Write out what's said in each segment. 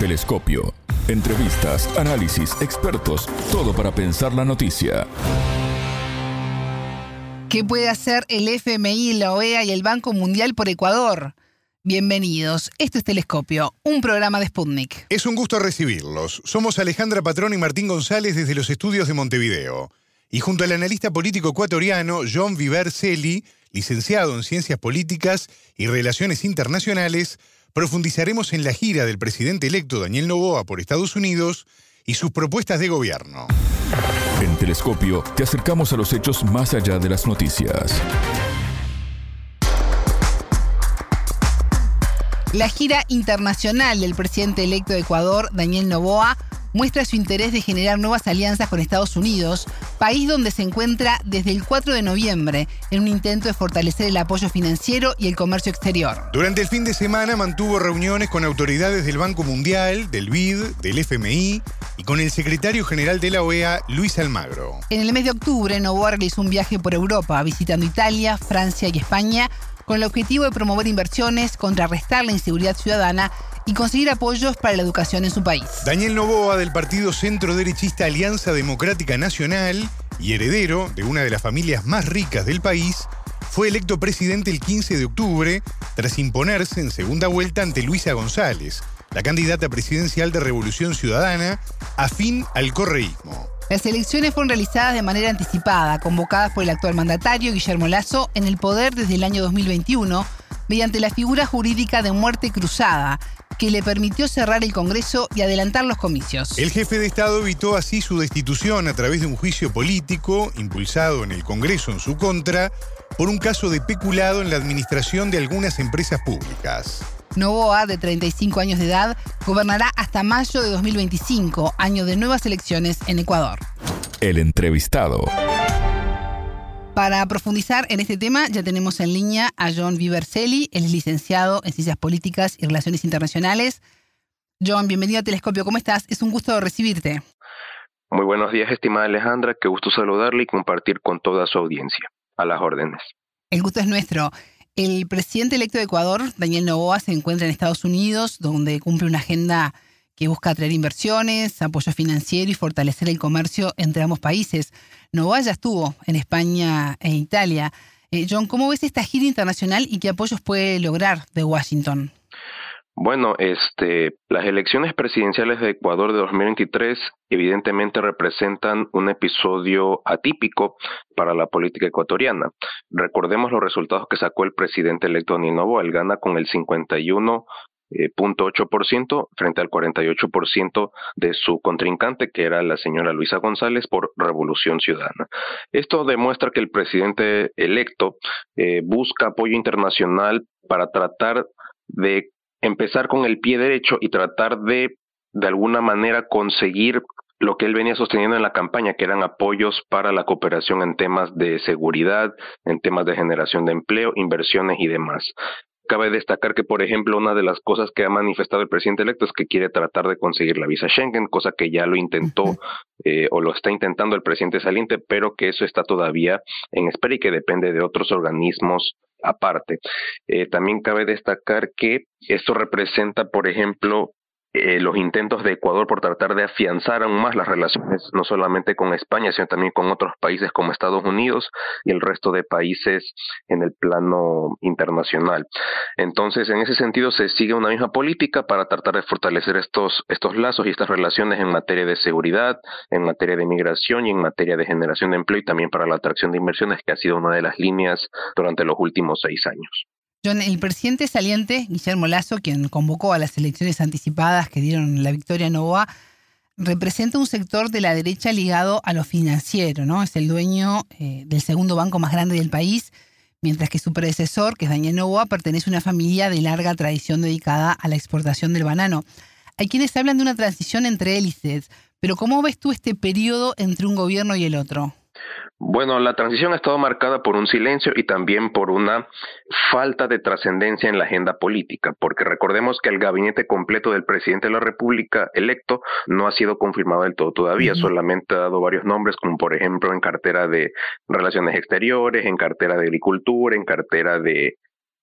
Telescopio. Entrevistas, análisis, expertos, todo para pensar la noticia. ¿Qué puede hacer el FMI, la OEA y el Banco Mundial por Ecuador? Bienvenidos, esto es Telescopio, un programa de Sputnik. Es un gusto recibirlos. Somos Alejandra Patrón y Martín González desde los estudios de Montevideo. Y junto al analista político ecuatoriano John Viver Celi, licenciado en Ciencias Políticas y Relaciones Internacionales, profundizaremos en la gira del presidente electo Daniel Novoa por Estados Unidos y sus propuestas de gobierno. En Telescopio te acercamos a los hechos más allá de las noticias. La gira internacional del presidente electo de Ecuador, Daniel Novoa, muestra su interés de generar nuevas alianzas con Estados Unidos, país donde se encuentra desde el 4 de noviembre en un intento de fortalecer el apoyo financiero y el comercio exterior. Durante el fin de semana mantuvo reuniones con autoridades del Banco Mundial, del BID, del FMI y con el secretario general de la OEA, Luis Almagro. En el mes de octubre, Novoa realizó un viaje por Europa, visitando Italia, Francia y España, con el objetivo de promover inversiones, contrarrestar la inseguridad ciudadana y conseguir apoyos para la educación en su país. Daniel Novoa, del partido centro-derechista Alianza Democrática Nacional y heredero de una de las familias más ricas del país, fue electo presidente el 15 de octubre tras imponerse en segunda vuelta ante Luisa González, la candidata presidencial de Revolución Ciudadana, afín al correísmo. Las elecciones fueron realizadas de manera anticipada, convocadas por el actual mandatario Guillermo Lazo en el poder desde el año 2021, mediante la figura jurídica de muerte cruzada, que le permitió cerrar el Congreso y adelantar los comicios. El jefe de Estado evitó así su destitución a través de un juicio político impulsado en el Congreso en su contra por un caso de peculado en la administración de algunas empresas públicas. Novoa, de 35 años de edad, gobernará hasta mayo de 2025, año de nuevas elecciones en Ecuador. El entrevistado. Para profundizar en este tema, ya tenemos en línea a John Vivercelli, él es licenciado en Ciencias Políticas y Relaciones Internacionales. John, bienvenido a Telescopio, ¿cómo estás? Es un gusto recibirte. Muy buenos días, estimada Alejandra, qué gusto saludarle y compartir con toda su audiencia. A las órdenes. El gusto es nuestro. El presidente electo de Ecuador, Daniel Novoa, se encuentra en Estados Unidos, donde cumple una agenda que busca atraer inversiones, apoyo financiero y fortalecer el comercio entre ambos países. Novoa ya estuvo en España e Italia. Eh, John, ¿cómo ves esta gira internacional y qué apoyos puede lograr de Washington? Bueno, este, las elecciones presidenciales de Ecuador de 2023 evidentemente representan un episodio atípico para la política ecuatoriana. Recordemos los resultados que sacó el presidente electo Ninovo. Él gana con el 51 eh, frente al 48% de su contrincante, que era la señora Luisa González por Revolución Ciudadana. Esto demuestra que el presidente electo eh, busca apoyo internacional para tratar de empezar con el pie derecho y tratar de, de alguna manera, conseguir lo que él venía sosteniendo en la campaña, que eran apoyos para la cooperación en temas de seguridad, en temas de generación de empleo, inversiones y demás. Cabe destacar que, por ejemplo, una de las cosas que ha manifestado el presidente electo es que quiere tratar de conseguir la visa Schengen, cosa que ya lo intentó eh, o lo está intentando el presidente saliente, pero que eso está todavía en espera y que depende de otros organismos aparte. Eh, también cabe destacar que esto representa, por ejemplo, eh, los intentos de Ecuador por tratar de afianzar aún más las relaciones, no solamente con España, sino también con otros países como Estados Unidos y el resto de países en el plano internacional. Entonces, en ese sentido, se sigue una misma política para tratar de fortalecer estos, estos lazos y estas relaciones en materia de seguridad, en materia de migración y en materia de generación de empleo y también para la atracción de inversiones, que ha sido una de las líneas durante los últimos seis años. John, el presidente saliente, Guillermo Lazo, quien convocó a las elecciones anticipadas que dieron la victoria a Novoa, representa un sector de la derecha ligado a lo financiero, ¿no? Es el dueño eh, del segundo banco más grande del país, mientras que su predecesor, que es Daniel Novoa, pertenece a una familia de larga tradición dedicada a la exportación del banano. Hay quienes hablan de una transición entre hélices, pero ¿cómo ves tú este periodo entre un gobierno y el otro? Bueno, la transición ha estado marcada por un silencio y también por una falta de trascendencia en la agenda política, porque recordemos que el gabinete completo del presidente de la República electo no ha sido confirmado del todo todavía, solamente ha dado varios nombres, como por ejemplo en cartera de Relaciones Exteriores, en cartera de Agricultura, en cartera de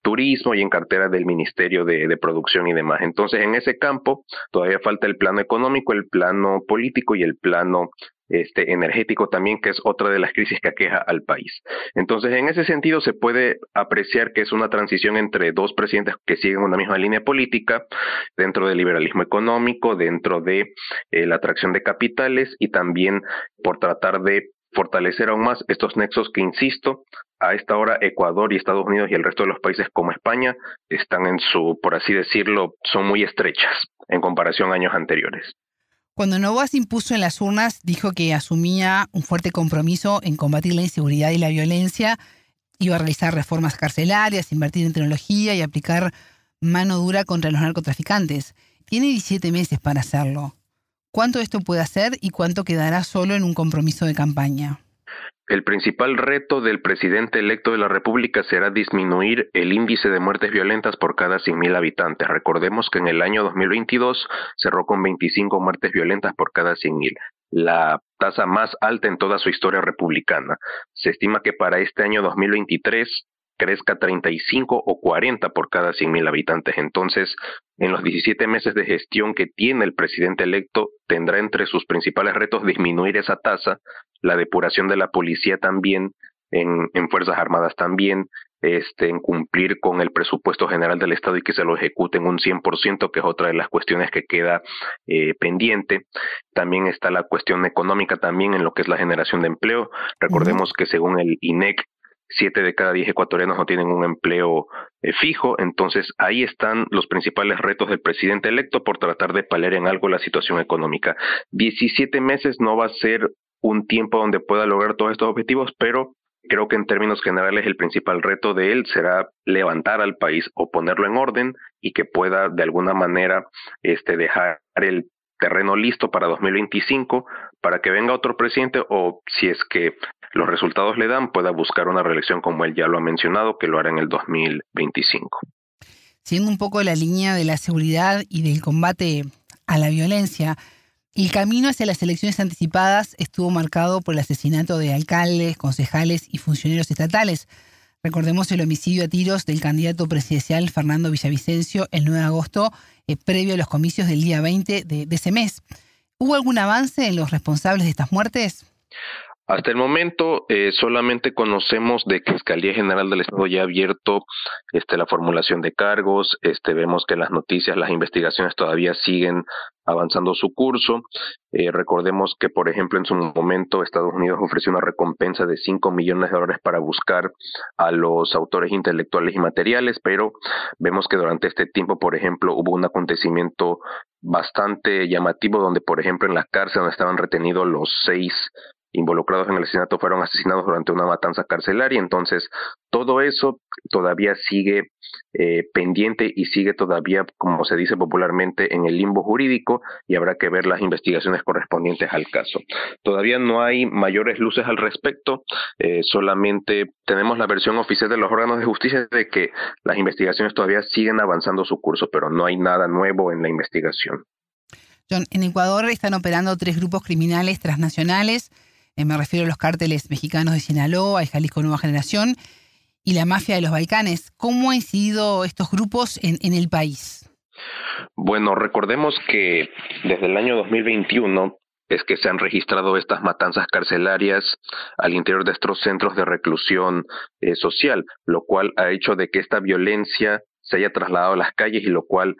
turismo y en cartera del Ministerio de, Producción y demás. Entonces, en ese campo todavía falta el plano económico, el plano político y el plano este, energético también, que es otra de las crisis que aqueja al país. Entonces, en ese sentido, se puede apreciar que es una transición entre dos presidentes que siguen una misma línea política, dentro del liberalismo económico, dentro de eh, la atracción de capitales y también por tratar de fortalecer aún más estos nexos que, insisto, a esta hora Ecuador y Estados Unidos y el resto de los países como España están en su, por así decirlo, son muy estrechas en comparación a años anteriores. Cuando Novoa se impuso en las urnas, dijo que asumía un fuerte compromiso en combatir la inseguridad y la violencia, iba a realizar reformas carcelarias, invertir en tecnología y aplicar mano dura contra los narcotraficantes. Tiene 17 meses para hacerlo. ¿Cuánto esto puede hacer y cuánto quedará solo en un compromiso de campaña? El principal reto del presidente electo de la República será disminuir el índice de muertes violentas por cada 100.000 habitantes. Recordemos que en el año 2022 cerró con 25 muertes violentas por cada 100.000, la tasa más alta en toda su historia republicana. Se estima que para este año 2023 crezca 35 o 40 por cada 100.000 habitantes. Entonces, en los 17 meses de gestión que tiene el presidente electo, tendrá entre sus principales retos disminuir esa tasa, la depuración de la policía también, en, en Fuerzas Armadas también, este, en cumplir con el presupuesto general del Estado y que se lo ejecuten un 100%, que es otra de las cuestiones que queda eh, pendiente. También está la cuestión económica también en lo que es la generación de empleo. Recordemos que según el INEC, siete de cada diez ecuatorianos no tienen un empleo eh, fijo, entonces ahí están los principales retos del presidente electo por tratar de paliar en algo la situación económica. 17 meses no va a ser un tiempo donde pueda lograr todos estos objetivos, pero creo que en términos generales el principal reto de él será levantar al país o ponerlo en orden y que pueda de alguna manera este dejar el terreno listo para 2025 para que venga otro presidente o si es que los resultados le dan pueda buscar una reelección como él ya lo ha mencionado que lo hará en el 2025. Siendo un poco la línea de la seguridad y del combate a la violencia, el camino hacia las elecciones anticipadas estuvo marcado por el asesinato de alcaldes, concejales y funcionarios estatales. Recordemos el homicidio a tiros del candidato presidencial Fernando Villavicencio el 9 de agosto, eh, previo a los comicios del día 20 de, ese mes. ¿Hubo algún avance en los responsables de estas muertes? Hasta el momento eh, solamente conocemos de que Fiscalía General del Estado ya ha abierto este, la formulación de cargos, este, vemos que las noticias, las investigaciones todavía siguen avanzando su curso. Eh, recordemos que, por ejemplo, en su momento Estados Unidos ofreció una recompensa de 5 millones de dólares para buscar a los autores intelectuales y materiales, pero vemos que durante este tiempo, por ejemplo, hubo un acontecimiento bastante llamativo donde, por ejemplo, en la cárcel donde estaban retenidos los seis involucrados en el asesinato fueron asesinados durante una matanza carcelaria. Entonces, todo eso todavía sigue eh, pendiente y sigue todavía, como se dice popularmente, en el limbo jurídico y habrá que ver las investigaciones correspondientes al caso. Todavía no hay mayores luces al respecto, eh, solamente tenemos la versión oficial de los órganos de justicia de que las investigaciones todavía siguen avanzando su curso, pero no hay nada nuevo en la investigación. John, en Ecuador están operando tres grupos criminales transnacionales eh, me refiero a los cárteles mexicanos de Sinaloa y Jalisco Nueva Generación y la mafia de los Balcanes. ¿Cómo han incidido estos grupos en, en el país? Bueno, recordemos que desde el año 2021 es que se han registrado estas matanzas carcelarias al interior de estos centros de reclusión eh, social, lo cual ha hecho de que esta violencia se haya trasladado a las calles y lo cual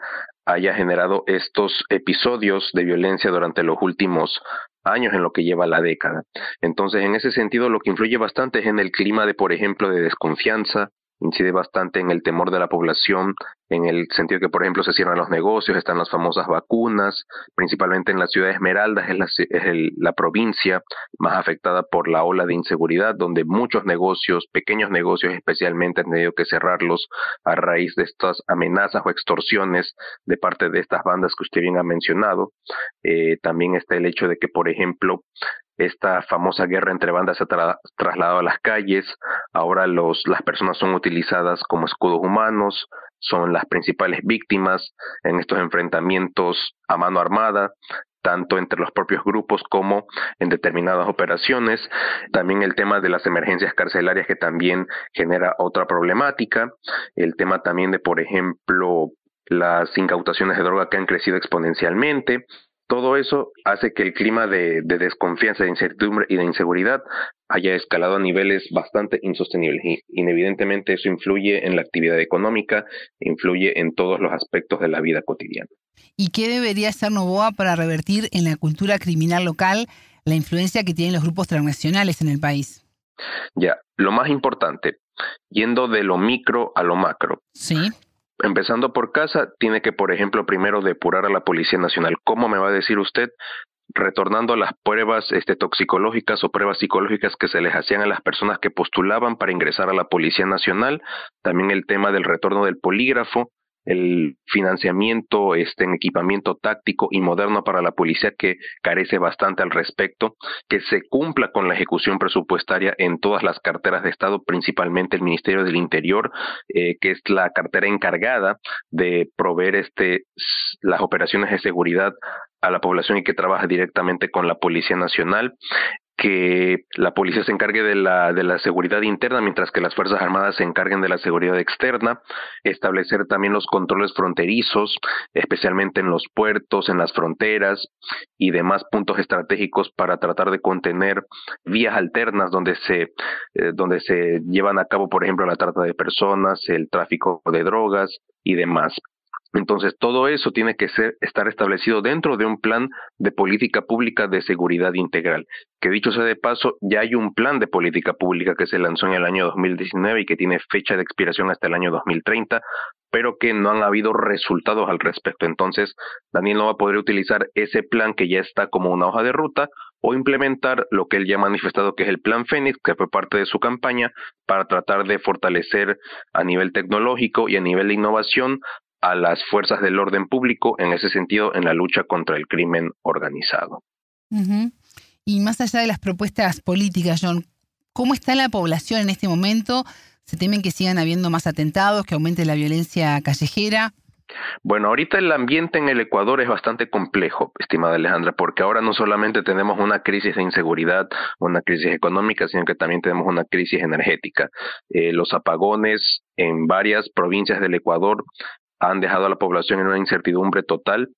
haya generado estos episodios de violencia durante los últimos años en lo que lleva la década. Entonces, en ese sentido, lo que influye bastante es en el clima de, por ejemplo, de desconfianza, incide bastante en el temor de la población, en el sentido que, por ejemplo, se cierran los negocios, están las famosas vacunas, principalmente en la ciudad de Esmeraldas, es, la, es la provincia más afectada por la ola de inseguridad, donde muchos negocios, pequeños negocios especialmente, han tenido que cerrarlos a raíz de estas amenazas o extorsiones de parte de estas bandas que usted bien ha mencionado. Eh, también está el hecho de que, por ejemplo, esta famosa guerra entre bandas se ha trasladado a las calles, ahora los, las personas son utilizadas como escudos humanos, son las principales víctimas en estos enfrentamientos a mano armada tanto entre los propios grupos como en determinadas operaciones. También el tema de las emergencias carcelarias que también genera otra problemática. El tema también de, por ejemplo, las incautaciones de droga que han crecido exponencialmente. Todo eso hace que el clima de, desconfianza, de incertidumbre y de inseguridad haya escalado a niveles bastante insostenibles. Y inevidentemente eso influye en la actividad económica, influye en todos los aspectos de la vida cotidiana. ¿Y qué debería hacer Novoa para revertir en la cultura criminal local la influencia que tienen los grupos transnacionales en el país? Ya, lo más importante, yendo de lo micro a lo macro. Sí empezando por casa, tiene que, por ejemplo, primero depurar a la Policía Nacional. ¿Cómo me va a decir usted? retornando a las pruebas este, toxicológicas o pruebas psicológicas que se les hacían a las personas que postulaban para ingresar a la Policía Nacional, también el tema del retorno del polígrafo, el financiamiento este, en equipamiento táctico y moderno para la policía que carece bastante al respecto, que se cumpla con la ejecución presupuestaria en todas las carteras de Estado, principalmente el Ministerio del Interior, eh, que es la cartera encargada de proveer este, las operaciones de seguridad a la población y que trabaja directamente con la Policía Nacional que la policía se encargue de la, de la seguridad interna, mientras que las Fuerzas Armadas se encarguen de la seguridad externa, establecer también los controles fronterizos, especialmente en los puertos, en las fronteras y demás puntos estratégicos para tratar de contener vías alternas donde se, eh, donde se llevan a cabo, por ejemplo, la trata de personas, el tráfico de drogas y demás. Entonces, todo eso tiene que ser, estar establecido dentro de un plan de política pública de seguridad integral. Que dicho sea de paso, ya hay un plan de política pública que se lanzó en el año 2019 y que tiene fecha de expiración hasta el año 2030, pero que no han habido resultados al respecto. Entonces, Daniel no va a poder utilizar ese plan que ya está como una hoja de ruta o implementar lo que él ya ha manifestado que es el plan Fénix, que fue parte de su campaña, para tratar de fortalecer a nivel tecnológico y a nivel de innovación a las fuerzas del orden público en ese sentido en la lucha contra el crimen organizado. Y más allá de las propuestas políticas, John, ¿cómo está la población en este momento? ¿Se temen que sigan habiendo más atentados, que aumente la violencia callejera? Bueno, ahorita el ambiente en el Ecuador es bastante complejo, estimada Alejandra, porque ahora no solamente tenemos una crisis de inseguridad, una crisis económica, sino que también tenemos una crisis energética. Eh, los apagones en varias provincias del Ecuador han dejado a la población en una incertidumbre total.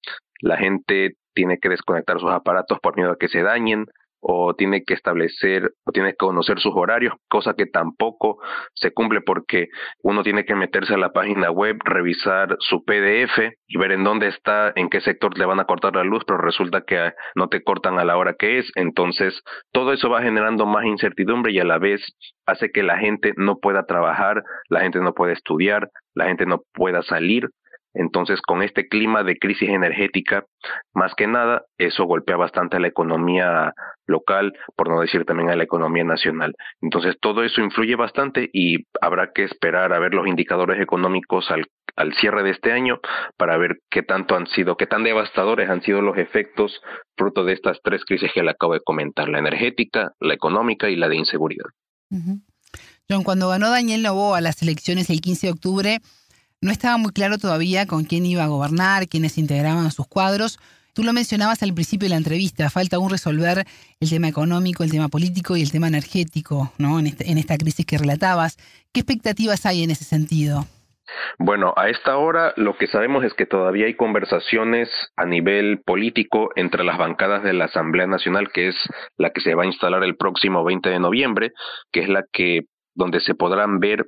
La gente tiene que desconectar sus aparatos por miedo a que se dañen o tiene que establecer o tiene que conocer sus horarios, cosa que tampoco se cumple porque uno tiene que meterse a la página web, revisar su PDF y ver en dónde está, en qué sector le van a cortar la luz, pero resulta que no te cortan a la hora que es. Entonces, todo eso va generando más incertidumbre y a la vez hace que la gente no pueda trabajar, la gente no pueda estudiar, la gente no pueda salir. Entonces, con este clima de crisis energética, más que nada, eso golpea bastante a la economía local, por no decir también a la economía nacional. Entonces, todo eso influye bastante y habrá que esperar a ver los indicadores económicos al, al cierre de este año para ver qué tanto han sido, qué tan devastadores han sido los efectos fruto de estas tres crisis que le acabo de comentar, la energética, la económica y la de inseguridad. John, cuando ganó Daniel a las elecciones el 15 de octubre, no estaba muy claro todavía con quién iba a gobernar, quiénes integraban sus cuadros. Tú lo mencionabas al principio de la entrevista, falta aún resolver el tema económico, el tema político y el tema energético, ¿no? En, este, en esta crisis que relatabas. ¿Qué expectativas hay en ese sentido? Bueno, a esta hora lo que sabemos es que todavía hay conversaciones a nivel político entre las bancadas de la Asamblea Nacional, que es la que se va a instalar el próximo 20 de noviembre, que es la que donde se podrán ver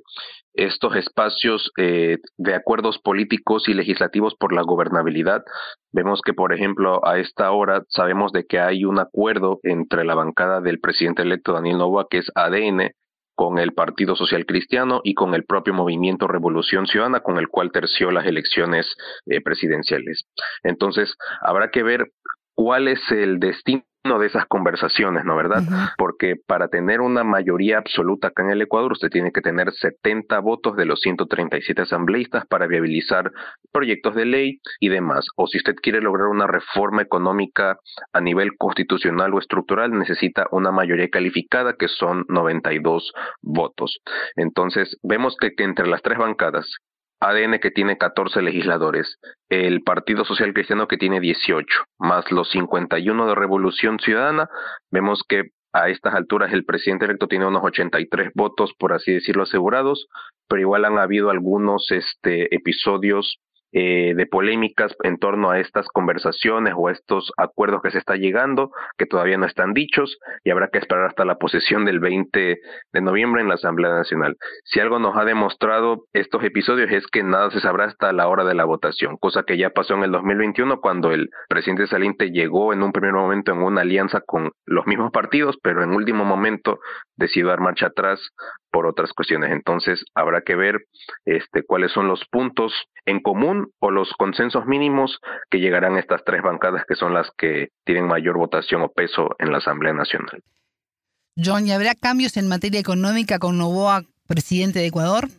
estos espacios eh, de acuerdos políticos y legislativos por la gobernabilidad. Vemos que, por ejemplo, a esta hora sabemos de que hay un acuerdo entre la bancada del presidente electo Daniel Novoa, que es ADN, con el Partido Social Cristiano y con el propio movimiento Revolución Ciudadana, con el cual terció las elecciones eh, presidenciales. Entonces, habrá que ver cuál es el destino de esas conversaciones, ¿no verdad? Porque para tener una mayoría absoluta acá en el Ecuador, usted tiene que tener 70 votos de los 137 asambleístas para viabilizar proyectos de ley y demás. O si usted quiere lograr una reforma económica a nivel constitucional o estructural, necesita una mayoría calificada que son 92 votos. Entonces, vemos que, que entre las tres bancadas, ADN que tiene 14 legisladores, el Partido Social Cristiano que tiene 18, más los 51 de Revolución Ciudadana, vemos que a estas alturas el presidente electo tiene unos 83 votos, por así decirlo, asegurados, pero igual han habido algunos este, episodios eh, de polémicas en torno a estas conversaciones o a estos acuerdos que se está llegando, que todavía no están dichos, y habrá que esperar hasta la posesión del 20 de noviembre en la Asamblea Nacional. Si algo nos ha demostrado estos episodios es que nada se sabrá hasta la hora de la votación, cosa que ya pasó en el 2021 cuando el presidente saliente llegó en un primer momento en una alianza con los mismos partidos, pero en último momento decidió dar marcha atrás por otras cuestiones. Entonces habrá que ver este, cuáles son los puntos en común o los consensos mínimos que llegarán a estas tres bancadas que son las que tienen mayor votación o peso en la Asamblea Nacional. John, ¿y habrá cambios en materia económica con Novoa, presidente de Ecuador?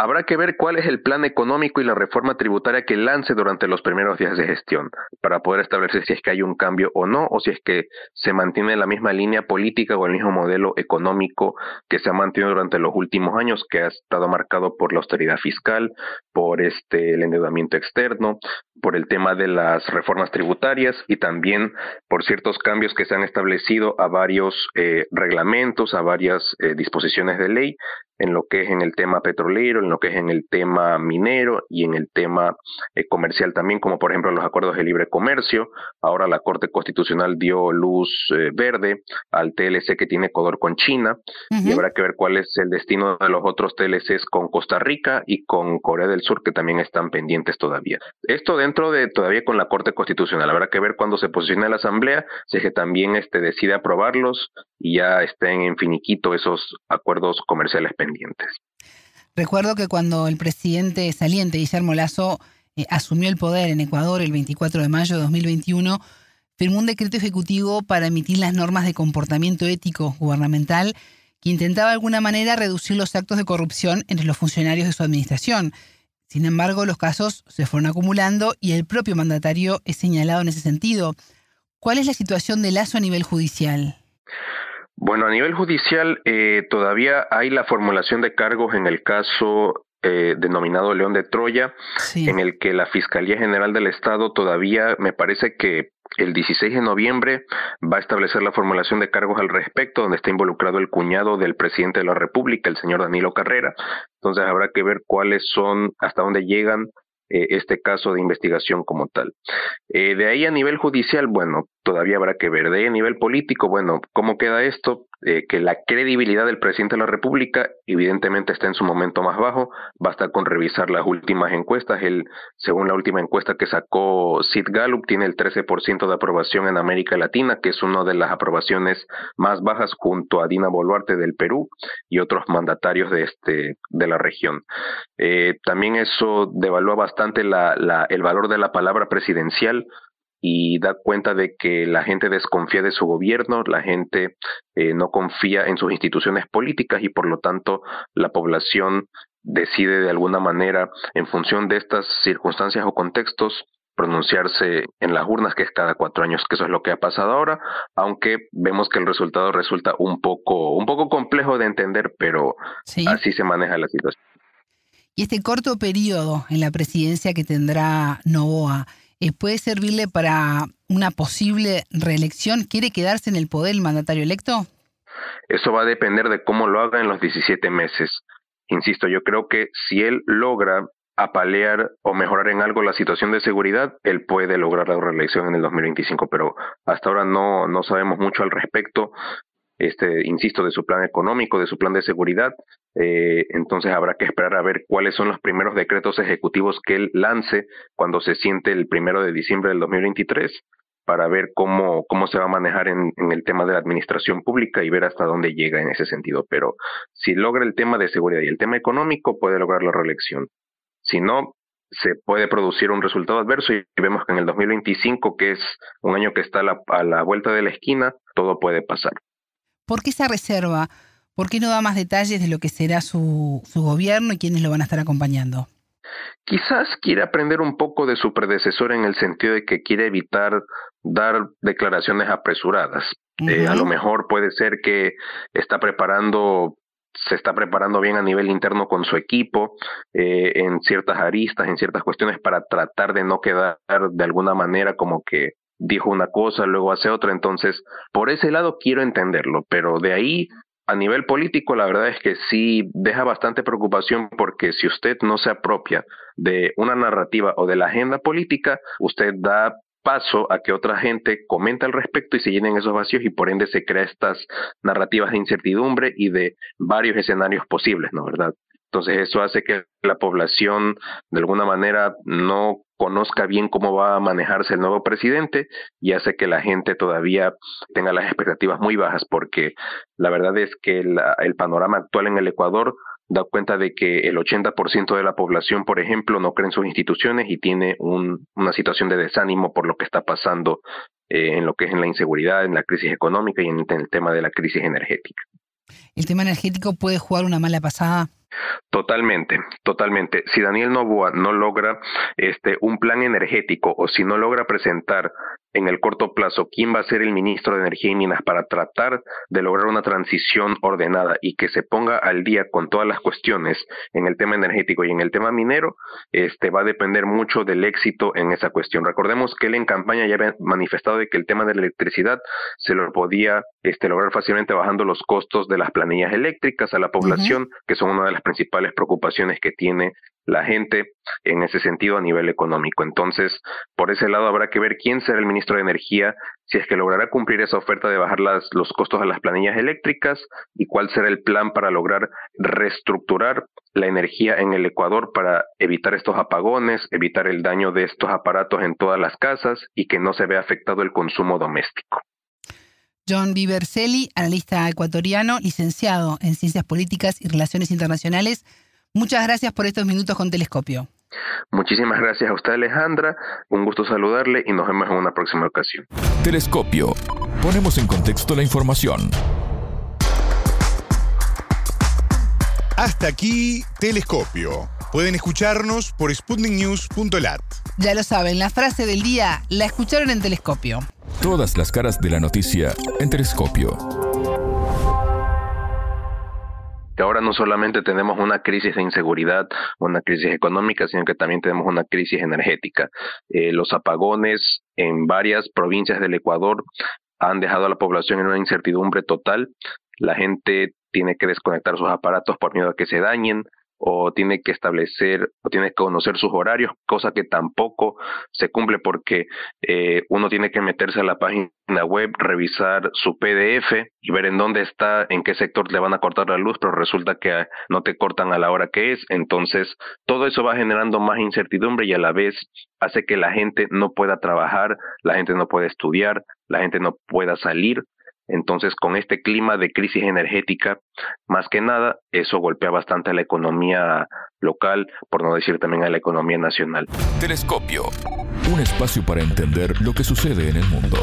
Habrá que ver cuál es el plan económico y la reforma tributaria que lance durante los primeros días de gestión, para poder establecer si es que hay un cambio o no, o si es que se mantiene la misma línea política o el mismo modelo económico que se ha mantenido durante los últimos años, que ha estado marcado por la austeridad fiscal, por este el endeudamiento externo, por el tema de las reformas tributarias y también por ciertos cambios que se han establecido a varios eh, reglamentos, a varias eh, disposiciones de ley en lo que es en el tema petrolero, en lo que es en el tema minero y en el tema eh, comercial también, como por ejemplo los acuerdos de libre comercio. Ahora la Corte Constitucional dio luz eh, verde al TLC que tiene Ecuador con China y habrá que ver cuál es el destino de los otros TLCs con Costa Rica y con Corea del Sur que también están pendientes todavía. Esto dentro de todavía con la Corte Constitucional. Habrá que ver cuándo se posiciona la Asamblea, si es que también este, decide aprobarlos y ya estén en finiquito esos acuerdos comerciales pendientes. Recuerdo que cuando el presidente saliente Guillermo Lazo eh, asumió el poder en Ecuador el 24 de mayo de 2021, firmó un decreto ejecutivo para emitir las normas de comportamiento ético gubernamental que intentaba de alguna manera reducir los actos de corrupción entre los funcionarios de su administración. Sin embargo, los casos se fueron acumulando y el propio mandatario es señalado en ese sentido. ¿Cuál es la situación de Lazo a nivel judicial? Bueno, a nivel judicial eh, todavía hay la formulación de cargos en el caso eh, denominado León de Troya, en el que la Fiscalía General del Estado todavía me parece que el 16 de noviembre va a establecer la formulación de cargos al respecto, donde está involucrado el cuñado del presidente de la República, el señor Danilo Carrera. Entonces habrá que ver cuáles son, hasta dónde llegan eh, este caso de investigación como tal. Eh, de ahí a nivel judicial, bueno, todavía habrá que ver. De nivel político, bueno, ¿cómo queda esto? Eh, que la credibilidad del presidente de la República evidentemente está en su momento más bajo. Basta con revisar las últimas encuestas. Él, según la última encuesta que sacó Sid Gallup, tiene el 13% de aprobación en América Latina, que es una de las aprobaciones más bajas junto a Dina Boluarte del Perú y otros mandatarios de, este, de la región. Eh, también eso devalúa bastante la, el valor de la palabra presidencial y da cuenta de que la gente desconfía de su gobierno, la gente eh, no confía en sus instituciones políticas y por lo tanto la población decide de alguna manera, en función de estas circunstancias o contextos, pronunciarse en las urnas, que es cada cuatro años, que eso es lo que ha pasado ahora, aunque vemos que el resultado resulta un poco, un poco complejo de entender, pero así se maneja la situación. Y este corto periodo en la presidencia que tendrá Novoa, eh, puede servirle para una posible reelección? ¿Quiere quedarse en el poder el mandatario electo? Eso va a depender de cómo lo haga en los 17 meses. Insisto, yo creo que si él logra apalear o mejorar en algo la situación de seguridad, él puede lograr la reelección en el 2025, pero hasta ahora no, no sabemos mucho al respecto este, insisto, de su plan económico, de su plan de seguridad. Eh, entonces habrá que esperar a ver cuáles son los primeros decretos ejecutivos que él lance cuando se siente el primero de diciembre del 2023 para ver cómo, cómo se va a manejar en, en, el tema de la administración pública y ver hasta dónde llega en ese sentido. Pero si logra el tema de seguridad y el tema económico, puede lograr la reelección. Si no, se puede producir un resultado adverso y vemos que en el 2025, que es un año que está a la, a la vuelta de la esquina, todo puede pasar. ¿Por qué esa reserva? ¿Por qué no da más detalles de lo que será su, su gobierno y quiénes lo van a estar acompañando? Quizás quiere aprender un poco de su predecesor en el sentido de que quiere evitar dar declaraciones apresuradas. Eh, a lo mejor puede ser que está preparando se está preparando bien a nivel interno con su equipo eh, en ciertas aristas, en ciertas cuestiones para tratar de no quedar de alguna manera como que dijo una cosa, luego hace otra. Entonces, por ese lado quiero entenderlo, pero de ahí a nivel político, la verdad es que sí deja bastante preocupación porque si usted no se apropia de una narrativa o de la agenda política, usted da paso a que otra gente comente al respecto y se llenen esos vacíos y por ende se crea estas narrativas de incertidumbre y de varios escenarios posibles, ¿no verdad? Entonces eso hace que la población de alguna manera no conozca bien cómo va a manejarse el nuevo presidente y hace que la gente todavía tenga las expectativas muy bajas porque la verdad es que el panorama actual en el Ecuador da cuenta de que el 80% de la población, por ejemplo, no cree en sus instituciones y tiene una situación de desánimo por lo que está pasando eh, en lo que es en la inseguridad, en la crisis económica y en el tema de la crisis energética. ¿El tema energético puede jugar una mala pasada? Totalmente, totalmente. Si Daniel Novoa no logra este un plan energético o si no logra presentar en el corto plazo quién va a ser el ministro de Energía y Minas para tratar de lograr una transición ordenada y que se ponga al día con todas las cuestiones en el tema energético y en el tema minero, este va a depender mucho del éxito en esa cuestión. Recordemos que él en campaña ya había manifestado de que el tema de la electricidad se lo podía este, lograr fácilmente bajando los costos de las planillas eléctricas a la población, que son una de las principales preocupaciones que tiene la gente en ese sentido a nivel económico. Entonces, por ese lado habrá que ver quién será el ministro de Energía, si es que logrará cumplir esa oferta de bajar las, los costos de las planillas eléctricas y cuál será el plan para lograr reestructurar la energía en el Ecuador para evitar estos apagones, evitar el daño de estos aparatos en todas las casas y que no se vea afectado el consumo doméstico. John Viverselli, analista ecuatoriano, licenciado en Ciencias Políticas y Relaciones Internacionales. Muchas gracias por estos minutos con Telescopio. Muchísimas gracias a usted Alejandra, un gusto saludarle y nos vemos en una próxima ocasión. Telescopio. Ponemos en contexto la información. Hasta aquí Telescopio. Pueden escucharnos por sputniknews.lat. Ya lo saben, la frase del día la escucharon en Telescopio. Todas las caras de la noticia en Telescopio que ahora no solamente tenemos una crisis de inseguridad, una crisis económica, sino que también tenemos una crisis energética. Eh, los apagones en varias provincias del Ecuador han dejado a la población en una incertidumbre total. La gente tiene que desconectar sus aparatos por miedo a que se dañen o tiene que establecer o tiene que conocer sus horarios, cosa que tampoco se cumple porque eh, uno tiene que meterse a la página web, revisar su PDF y ver en dónde está, en qué sector le van a cortar la luz, pero resulta que no te cortan a la hora que es. Entonces, todo eso va generando más incertidumbre y a la vez hace que la gente no pueda trabajar, la gente no pueda estudiar, la gente no pueda salir entonces, con este clima de crisis energética, más que nada, eso golpea bastante a la economía local, por no decir también a la economía nacional. Telescopio, un espacio para entender lo que sucede en el mundo.